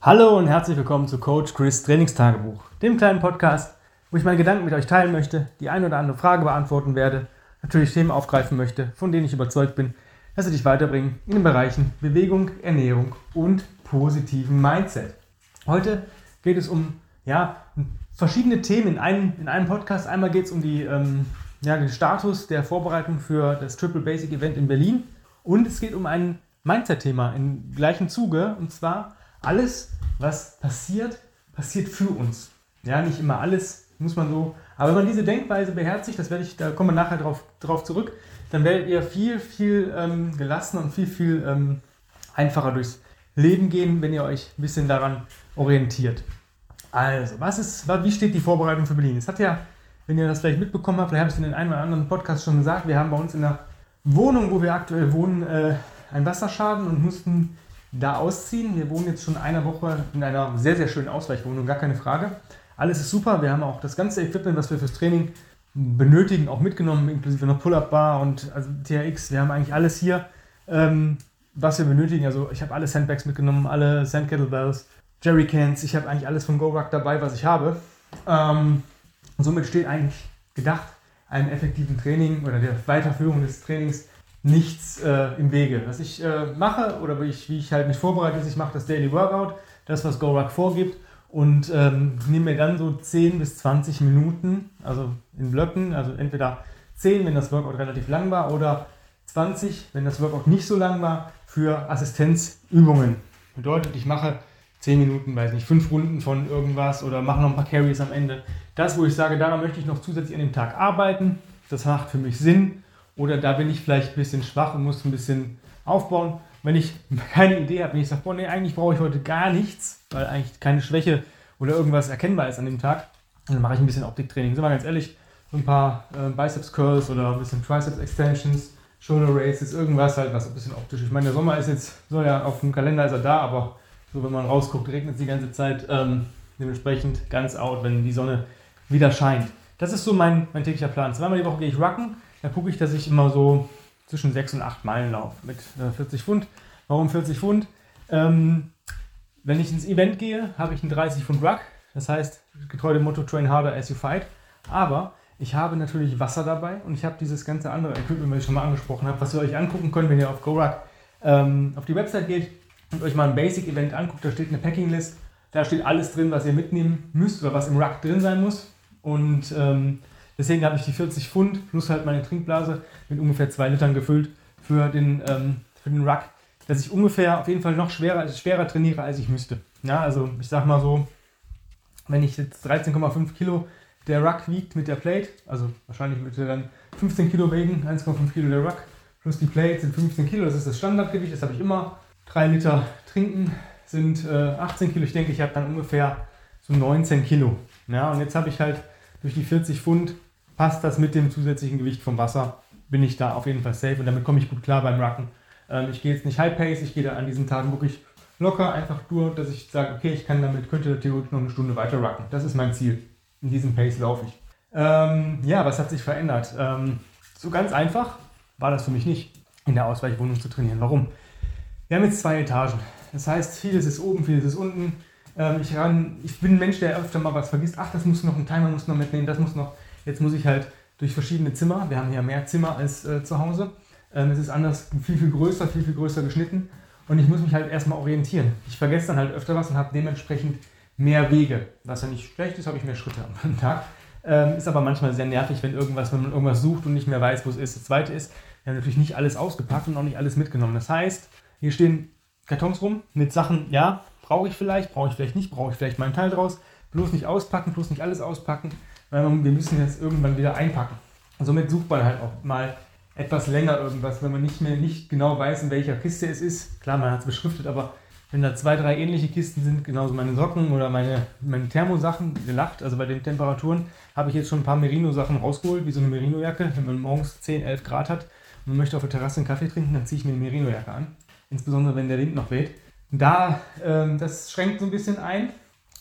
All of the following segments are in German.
Hallo und herzlich willkommen zu Coach Chris Trainingstagebuch, dem kleinen Podcast, wo ich meine Gedanken mit euch teilen möchte, die eine oder andere Frage beantworten werde, natürlich Themen aufgreifen möchte, von denen ich überzeugt bin, dass sie dich weiterbringen in den Bereichen Bewegung, Ernährung und positiven Mindset. Heute geht es um ja, verschiedene Themen in einem, in einem Podcast. Einmal geht es um die, ähm, ja, den Status der Vorbereitung für das Triple Basic Event in Berlin und es geht um ein Mindset-Thema im gleichen Zuge und zwar alles, was passiert, passiert für uns. Ja, nicht immer alles, muss man so. Aber wenn man diese Denkweise beherzigt, das werde ich, da kommen wir nachher drauf, drauf zurück, dann werdet ihr viel, viel ähm, gelassener und viel, viel ähm, einfacher durchs Leben gehen, wenn ihr euch ein bisschen daran orientiert. Also, was ist, wie steht die Vorbereitung für Berlin? Es hat ja, wenn ihr das vielleicht mitbekommen habt, vielleicht habe ich es in den einen oder anderen Podcast schon gesagt, wir haben bei uns in der Wohnung, wo wir aktuell wohnen, äh, einen Wasserschaden und mussten da ausziehen. Wir wohnen jetzt schon eine Woche in einer sehr, sehr schönen Ausweichwohnung, gar keine Frage. Alles ist super. Wir haben auch das ganze Equipment, was wir fürs Training benötigen, auch mitgenommen, inklusive noch Pull-Up-Bar und also TRX. Wir haben eigentlich alles hier, ähm, was wir benötigen. Also ich habe alle Sandbags mitgenommen, alle Sand Kettlebells, Jerrycans. Ich habe eigentlich alles von GoRuck dabei, was ich habe. Ähm, somit steht eigentlich gedacht einem effektiven Training oder der Weiterführung des Trainings nichts äh, im Wege. Was ich äh, mache oder wie ich, wie ich halt mich vorbereite, ist, ich mache das Daily Workout, das, was GoRuck vorgibt und ähm, nehme mir dann so 10 bis 20 Minuten, also in Blöcken, also entweder 10, wenn das Workout relativ lang war, oder 20, wenn das Workout nicht so lang war, für Assistenzübungen. Bedeutet, ich mache 10 Minuten, weiß nicht, 5 Runden von irgendwas oder mache noch ein paar Carries am Ende. Das, wo ich sage, daran möchte ich noch zusätzlich an dem Tag arbeiten, das macht für mich Sinn oder da bin ich vielleicht ein bisschen schwach und muss ein bisschen aufbauen. Wenn ich keine Idee habe, wenn ich sage, boah, nee, eigentlich brauche ich heute gar nichts, weil eigentlich keine Schwäche oder irgendwas erkennbar ist an dem Tag, dann mache ich ein bisschen Optiktraining. Sind wir ganz ehrlich, so ein paar äh, Biceps Curls oder ein bisschen Triceps Extensions, Shoulder Races, irgendwas halt, was ein bisschen optisch. Ich meine, der Sommer ist jetzt, so ja, auf dem Kalender ist er da, aber so wenn man rausguckt, regnet es die ganze Zeit. Ähm, dementsprechend ganz out, wenn die Sonne wieder scheint. Das ist so mein, mein täglicher Plan. Zweimal die Woche gehe ich rucken da gucke ich, dass ich immer so zwischen 6 und 8 Meilen laufe mit äh, 40 Pfund. Warum 40 Pfund? Ähm, wenn ich ins Event gehe, habe ich einen 30 Pfund Ruck. Das heißt, getreu dem Motto Train harder as you fight. Aber ich habe natürlich Wasser dabei und ich habe dieses ganze andere Equipment, was ich schon mal angesprochen habe, was ihr euch angucken könnt, wenn ihr auf GoRuck ähm, auf die Website geht und euch mal ein Basic-Event anguckt. Da steht eine Packing-List. Da steht alles drin, was ihr mitnehmen müsst oder was im Ruck drin sein muss. Und ähm, Deswegen habe ich die 40 Pfund plus halt meine Trinkblase mit ungefähr 2 Litern gefüllt für den, ähm, für den Ruck, dass ich ungefähr auf jeden Fall noch schwerer, schwerer trainiere, als ich müsste. Ja, also ich sag mal so, wenn ich jetzt 13,5 Kilo der Ruck wiegt mit der Plate, also wahrscheinlich würde dann 15 Kilo wegen, 1,5 Kilo der Ruck plus die Plate sind 15 Kilo, das ist das Standardgewicht, das habe ich immer. 3 Liter trinken sind äh, 18 Kilo, ich denke, ich habe dann ungefähr so 19 Kilo. Ja, und jetzt habe ich halt durch die 40 Pfund passt das mit dem zusätzlichen Gewicht vom Wasser, bin ich da auf jeden Fall safe und damit komme ich gut klar beim Rucken. Ähm, ich gehe jetzt nicht High Pace, ich gehe da an diesen Tagen wirklich locker, einfach nur, dass ich sage, okay, ich kann damit, könnte theoretisch noch eine Stunde weiter rucken. Das ist mein Ziel. In diesem Pace laufe ich. Ähm, ja, was hat sich verändert? Ähm, so ganz einfach war das für mich nicht, in der Ausweichwohnung zu trainieren. Warum? Wir haben jetzt zwei Etagen. Das heißt, vieles ist oben, vieles ist unten. Ähm, ich, ran, ich bin ein Mensch, der öfter mal was vergisst. Ach, das muss noch, ein Timer muss noch mitnehmen, das muss noch. Jetzt muss ich halt durch verschiedene Zimmer, wir haben hier mehr Zimmer als äh, zu Hause. Ähm, es ist anders, viel, viel größer, viel, viel größer geschnitten. Und ich muss mich halt erstmal orientieren. Ich vergesse dann halt öfter was und habe dementsprechend mehr Wege. Was ja nicht schlecht ist, habe ich mehr Schritte am Tag. Ähm, ist aber manchmal sehr nervig, wenn irgendwas, wenn man irgendwas sucht und nicht mehr weiß, wo es ist. Das zweite ist, wir haben natürlich nicht alles ausgepackt und auch nicht alles mitgenommen. Das heißt, hier stehen Kartons rum mit Sachen, ja, brauche ich vielleicht, brauche ich vielleicht nicht, brauche ich vielleicht meinen Teil draus. Bloß nicht auspacken, bloß nicht alles auspacken weil wir müssen jetzt irgendwann wieder einpacken. Und somit sucht man halt auch mal etwas länger irgendwas, wenn man nicht mehr nicht genau weiß, in welcher Kiste es ist. Klar, man hat es beschriftet, aber wenn da zwei, drei ähnliche Kisten sind, genauso meine Socken oder meine, meine Thermosachen, gelacht, also bei den Temperaturen, habe ich jetzt schon ein paar Merino-Sachen rausgeholt, wie so eine Merino-Jacke. Wenn man morgens 10, 11 Grad hat und man möchte auf der Terrasse einen Kaffee trinken, dann ziehe ich mir eine Merino-Jacke an. Insbesondere wenn der Wind noch weht. Da, ähm, das schränkt so ein bisschen ein.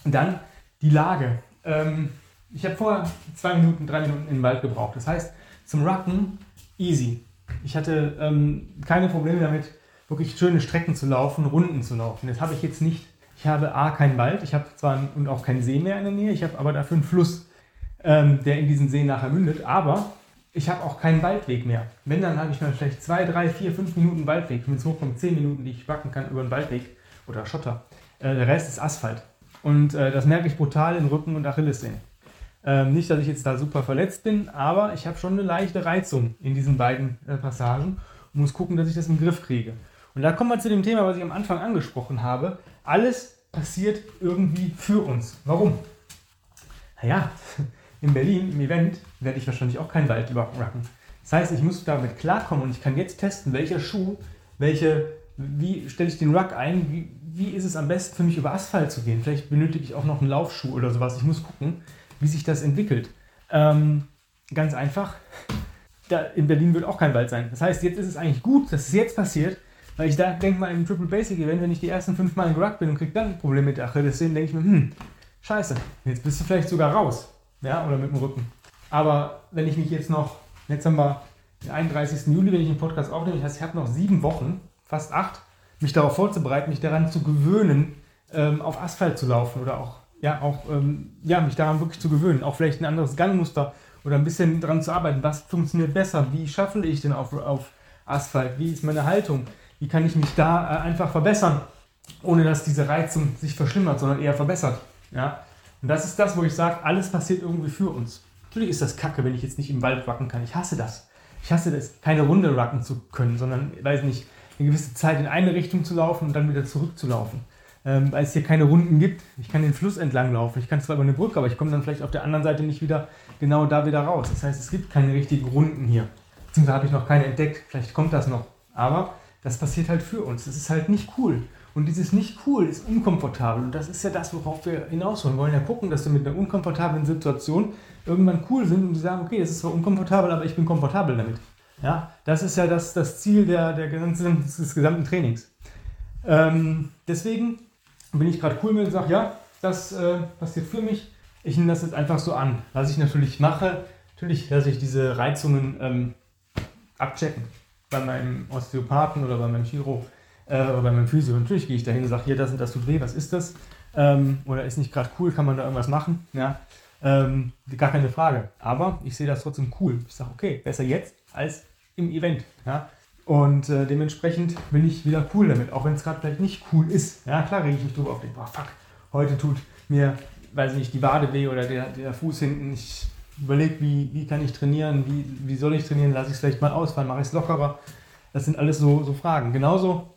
Und dann die Lage. Ähm, ich habe vorher zwei Minuten, drei Minuten in den Wald gebraucht. Das heißt, zum Rucken easy. Ich hatte ähm, keine Probleme damit, wirklich schöne Strecken zu laufen, Runden zu laufen. Das habe ich jetzt nicht Ich habe A, keinen Wald, ich habe zwar und auch keinen See mehr in der Nähe, ich habe aber dafür einen Fluss, ähm, der in diesen See nachher mündet, aber ich habe auch keinen Waldweg mehr. Wenn, dann habe ich mal vielleicht zwei, drei, vier, fünf Minuten Waldweg, wenn es hochkommt, zehn Minuten, die ich wacken kann über einen Waldweg oder Schotter. Äh, der Rest ist Asphalt. Und äh, das merke ich brutal in Rücken und Achillessehnen. Ähm, nicht, dass ich jetzt da super verletzt bin, aber ich habe schon eine leichte Reizung in diesen beiden äh, Passagen und muss gucken, dass ich das im Griff kriege. Und da kommen wir zu dem Thema, was ich am Anfang angesprochen habe. Alles passiert irgendwie für uns. Warum? Naja, in Berlin im Event werde ich wahrscheinlich auch keinen Wald überracken. Das heißt, ich muss damit klarkommen und ich kann jetzt testen, welcher Schuh, welche, wie stelle ich den Ruck ein, wie, wie ist es am besten für mich über Asphalt zu gehen. Vielleicht benötige ich auch noch einen Laufschuh oder sowas. Ich muss gucken, wie sich das entwickelt. Ähm, ganz einfach, da in Berlin wird auch kein Wald sein. Das heißt, jetzt ist es eigentlich gut, dass es jetzt passiert, weil ich da denke mal im Triple Basic Event, wenn ich die ersten fünf Mal in Ruck bin und kriege dann ein Problem mit der Achilles, denke ich mir, hm, scheiße, jetzt bist du vielleicht sogar raus ja, oder mit dem Rücken. Aber wenn ich mich jetzt noch, jetzt haben wir den 31. Juli, wenn ich den Podcast aufnehme, das ich habe noch sieben Wochen, fast acht, mich darauf vorzubereiten, mich daran zu gewöhnen, ähm, auf Asphalt zu laufen oder auch, ja, auch, ähm, ja, mich daran wirklich zu gewöhnen, auch vielleicht ein anderes Gangmuster oder ein bisschen daran zu arbeiten, was funktioniert besser, wie schaffe ich denn auf, auf Asphalt, wie ist meine Haltung, wie kann ich mich da äh, einfach verbessern, ohne dass diese Reizung sich verschlimmert, sondern eher verbessert, ja, und das ist das, wo ich sage, alles passiert irgendwie für uns. Natürlich ist das kacke, wenn ich jetzt nicht im Wald wacken kann. Ich hasse das. Ich hasse das, keine Runde racken zu können, sondern, weiß nicht, eine gewisse Zeit in eine Richtung zu laufen und dann wieder zurückzulaufen. Ähm, weil es hier keine Runden gibt. Ich kann den Fluss entlang laufen. Ich kann zwar über eine Brücke, aber ich komme dann vielleicht auf der anderen Seite nicht wieder genau da wieder raus. Das heißt, es gibt keine richtigen Runden hier. Beziehungsweise habe ich noch keine entdeckt. Vielleicht kommt das noch. Aber das passiert halt für uns. Das ist halt nicht cool. Und dieses nicht cool ist unkomfortabel. Und das ist ja das, worauf wir hinaus wollen. Wir wollen ja gucken, dass wir mit einer unkomfortablen Situation irgendwann cool sind und sagen, okay, es ist zwar unkomfortabel, aber ich bin komfortabel damit. Ja, das ist ja das, das Ziel der, der ganzen, des gesamten Trainings. Ähm, deswegen bin ich gerade cool mit und sage, ja, das äh, passiert für mich. Ich nehme das jetzt einfach so an. Was ich natürlich mache, natürlich lasse ich diese Reizungen ähm, abchecken bei meinem Osteopathen oder bei meinem Chiro äh, oder bei meinem Physio. Natürlich gehe ich dahin und sage, hier, das und das tut weh, was ist das? Ähm, oder ist nicht gerade cool, kann man da irgendwas machen? Ja, ähm, gar keine Frage. Aber ich sehe das trotzdem cool. Ich sage, okay, besser jetzt als im Event. Ja? Und äh, dementsprechend bin ich wieder cool damit, auch wenn es gerade vielleicht nicht cool ist. Ja, klar rege ich mich drüber auf, denke, boah, fuck, heute tut mir, weiß ich nicht, die Wade weh oder der, der Fuß hinten. Ich überlege, wie, wie kann ich trainieren, wie, wie soll ich trainieren, lasse ich es vielleicht mal ausfallen, mache ich es lockerer. Das sind alles so, so Fragen. Genauso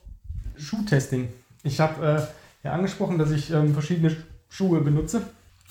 Schuhtesting. Ich habe äh, ja angesprochen, dass ich ähm, verschiedene Schuhe benutze.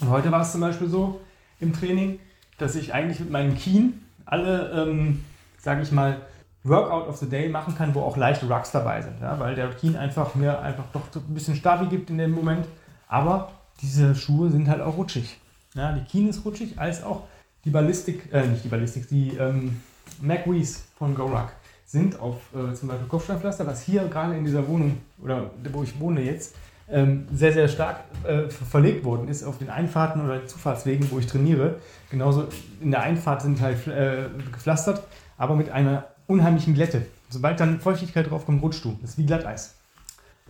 Und heute war es zum Beispiel so im Training, dass ich eigentlich mit meinen Keen alle, ähm, sage ich mal, Workout of the Day machen kann, wo auch leichte Rucks dabei sind. Ja? Weil der Keen einfach mir einfach doch ein bisschen Stabi gibt in dem Moment. Aber diese Schuhe sind halt auch rutschig. Ja? Die Keen ist rutschig, als auch die Ballistik, äh, nicht die Ballistik, die ähm, McWees von GoRuck sind auf äh, zum Beispiel Kopfsteinpflaster, was hier gerade in dieser Wohnung oder wo ich wohne jetzt, ähm, sehr, sehr stark äh, verlegt worden ist auf den Einfahrten oder Zufahrtswegen, wo ich trainiere. Genauso in der Einfahrt sind halt äh, gepflastert, aber mit einer unheimlichen Glätte. Sobald dann Feuchtigkeit drauf kommt, rutscht du. Das ist wie Glatteis.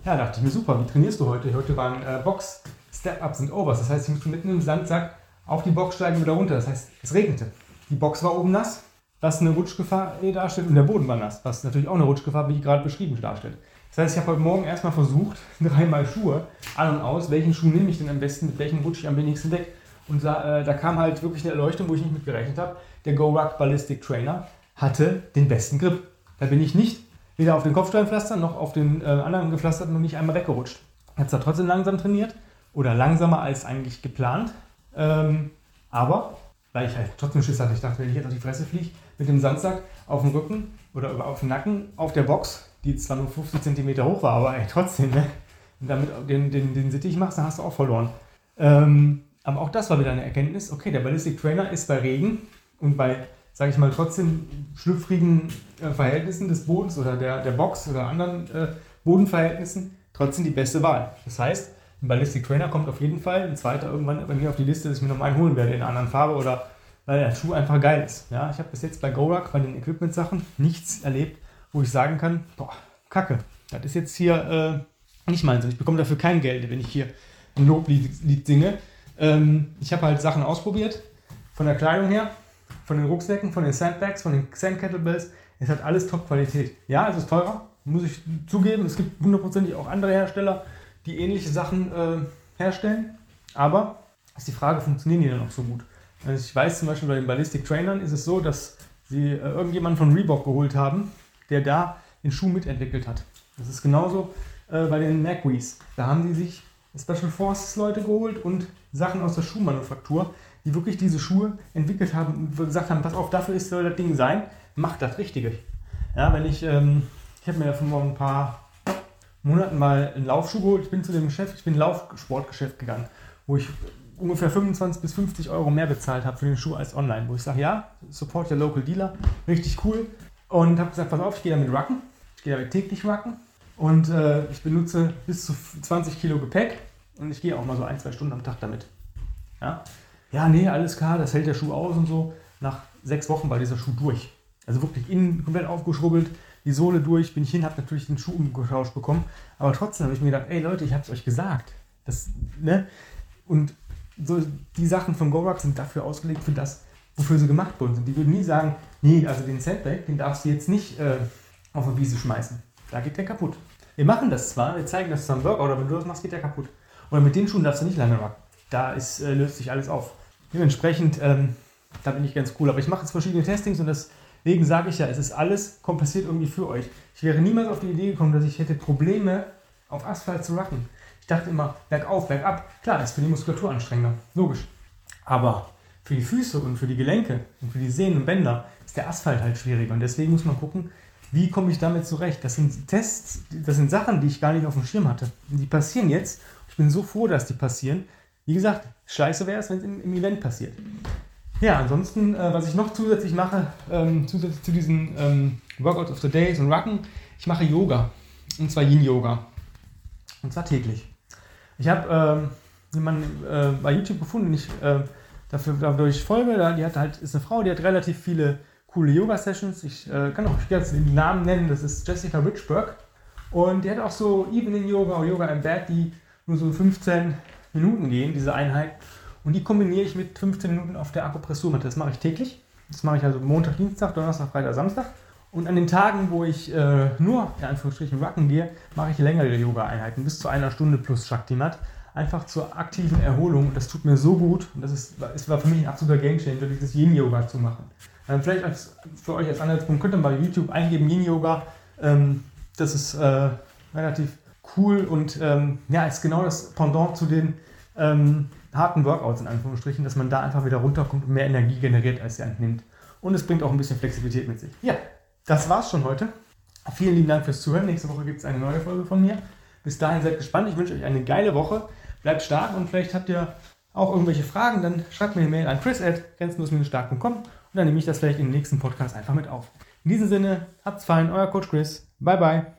Ja, dachte ich mir, super, wie trainierst du heute? Heute waren äh, Box, Step-Ups und Overs. Das heißt, ich musste mitten im Sandsack auf die Box steigen und wieder runter. Das heißt, es regnete. Die Box war oben nass, was eine Rutschgefahr darstellt und der Boden war nass, was natürlich auch eine Rutschgefahr, wie ich gerade beschrieben, darstellt. Das heißt, ich habe heute Morgen erstmal versucht, dreimal Schuhe an und aus, welchen Schuh nehme ich denn am besten, mit welchem rutsche ich am wenigsten weg. Und da, äh, da kam halt wirklich eine Erleuchtung, wo ich nicht mit gerechnet habe. Der GoRuck Ballistic Trainer hatte den besten Grip. Da bin ich nicht weder auf den Kopfsteinpflaster noch auf den äh, anderen gepflasterten noch nicht einmal weggerutscht. Ich habe zwar trotzdem langsam trainiert oder langsamer als eigentlich geplant, ähm, aber weil ich halt trotzdem Schiss hatte, ich dachte, wenn ich jetzt auf die Fresse fliege, mit dem Sandsack auf dem Rücken oder auf dem Nacken auf der Box, die zwar nur 50 cm hoch war, aber ey, trotzdem, ne? Und damit den, den, den Sittich machst, dann hast du auch verloren. Ähm, aber auch das war wieder eine Erkenntnis. Okay, der Ballistic Trainer ist bei Regen und bei, sage ich mal, trotzdem schlüpfrigen äh, Verhältnissen des Bodens oder der, der Box oder anderen äh, Bodenverhältnissen trotzdem die beste Wahl. Das heißt, ein Ballistic Trainer kommt auf jeden Fall, ein zweiter irgendwann bei mir auf die Liste, dass ich mir noch einen holen werde in einer anderen Farbe oder weil der Schuh einfach geil ist. Ja, ich habe bis jetzt bei GoRuck, bei den Equipment-Sachen, nichts erlebt, wo ich sagen kann, boah, kacke, das ist jetzt hier, äh, nicht und ich bekomme dafür kein Geld, wenn ich hier ein Loblied singe. Ähm, ich habe halt Sachen ausprobiert, von der Kleidung her, von den Rucksäcken, von den Sandbags, von den Sand Kettlebells. Es hat alles Top-Qualität. Ja, es ist teurer, muss ich zugeben. Es gibt hundertprozentig auch andere Hersteller, die ähnliche Sachen äh, herstellen. Aber ist die Frage, funktionieren die dann auch so gut? Also ich weiß zum Beispiel bei den Ballistic Trainern ist es so, dass sie äh, irgendjemanden von Reebok geholt haben, der da den Schuh mitentwickelt hat. Das ist genauso äh, bei den MacWees. Da haben die sich Special Forces Leute geholt und Sachen aus der Schuhmanufaktur, die wirklich diese Schuhe entwickelt haben und gesagt haben, pass auf, dafür ist, soll das Ding sein, macht das Richtige. Ja, wenn ich, ähm, ich habe mir ja vor ein paar Monaten mal einen Laufschuh geholt, ich bin zu dem Geschäft, ich bin Laufsportgeschäft gegangen, wo ich ungefähr 25 bis 50 Euro mehr bezahlt habe für den Schuh als online, wo ich sage, ja, support your local dealer, richtig cool. Und habe gesagt, pass auf, ich gehe damit racken, ich gehe damit täglich racken und äh, ich benutze bis zu 20 Kilo Gepäck und ich gehe auch mal so ein, zwei Stunden am Tag damit. Ja, ja nee, alles klar, das hält der Schuh aus und so. Nach sechs Wochen war dieser Schuh durch. Also wirklich innen komplett aufgeschrubbelt, die Sohle durch, bin ich hin, habe natürlich den Schuh umgetauscht bekommen. Aber trotzdem habe ich mir gedacht, ey Leute, ich habe es euch gesagt. Das, ne? Und so, die Sachen von Gorak sind dafür ausgelegt, für das, wofür sie gemacht worden sind. Die würden nie sagen, nee, also den Sandbag, den darfst du jetzt nicht äh, auf eine Wiese schmeißen. Da geht der kaputt. Wir machen das zwar, wir zeigen das zum Workout, aber wenn du das machst, geht der kaputt. Oder mit den Schuhen darfst du nicht lange rocken. Da ist, äh, löst sich alles auf. Dementsprechend, ähm, da bin ich ganz cool. Aber ich mache jetzt verschiedene Testings und deswegen sage ich ja, es ist alles kompensiert irgendwie für euch. Ich wäre niemals auf die Idee gekommen, dass ich hätte Probleme auf Asphalt zu rocken. Ich dachte immer, bergauf, bergab. Klar, das ist für die Muskulatur anstrengender. Logisch. Aber für die Füße und für die Gelenke und für die Sehnen und Bänder ist der Asphalt halt schwieriger. Und deswegen muss man gucken, wie komme ich damit zurecht? Das sind Tests, das sind Sachen, die ich gar nicht auf dem Schirm hatte. Die passieren jetzt. Ich bin so froh, dass die passieren. Wie gesagt, scheiße wäre es, wenn es im, im, Event passiert. Ja, ansonsten, äh, was ich noch zusätzlich mache, ähm, zusätzlich zu diesen ähm, Workouts of the Days und Rucken, ich mache Yoga. Und zwar Yin-Yoga. Und zwar täglich. Ich habe ähm, jemanden äh, bei YouTube gefunden, den ich äh, dafür, dadurch folge. Die hat halt, ist eine Frau, die hat relativ viele coole Yoga-Sessions. Ich äh, kann auch jetzt den Namen nennen, das ist Jessica Richberg. Und die hat auch so Evening Yoga oder Yoga im Bed, die nur so 15 Minuten gehen, diese Einheit. Und die kombiniere ich mit 15 Minuten auf der Akupressurmatte. Das mache ich täglich. Das mache ich also Montag, Dienstag, Donnerstag, Freitag, Samstag. Und an den Tagen, wo ich äh, nur in Anführungsstrichen Racken gehe, mache ich längere Yoga-Einheiten, bis zu einer Stunde plus Shakti-Mat. Einfach zur aktiven Erholung. Und das tut mir so gut. Und das ist, war für mich ein absoluter Gamechanger, dieses Yin-Yoga zu machen. Ähm, vielleicht als, für euch als Anhaltspunkt könnt ihr bei YouTube eingeben Yin Yoga. Ähm, das ist äh, relativ cool und ähm, ja, ist genau das Pendant zu den ähm, harten Workouts in Anführungsstrichen, dass man da einfach wieder runterkommt und mehr Energie generiert, als sie entnimmt. Und es bringt auch ein bisschen Flexibilität mit sich. Ja, das war's schon heute. Vielen lieben Dank fürs Zuhören. Nächste Woche gibt es eine neue Folge von mir. Bis dahin seid gespannt. Ich wünsche euch eine geile Woche. Bleibt stark und vielleicht habt ihr auch irgendwelche Fragen, dann schreibt mir eine Mail an chris at grenzenlos-stark.com und dann nehme ich das vielleicht im nächsten Podcast einfach mit auf. In diesem Sinne, habt's fein, euer Coach Chris. Bye bye.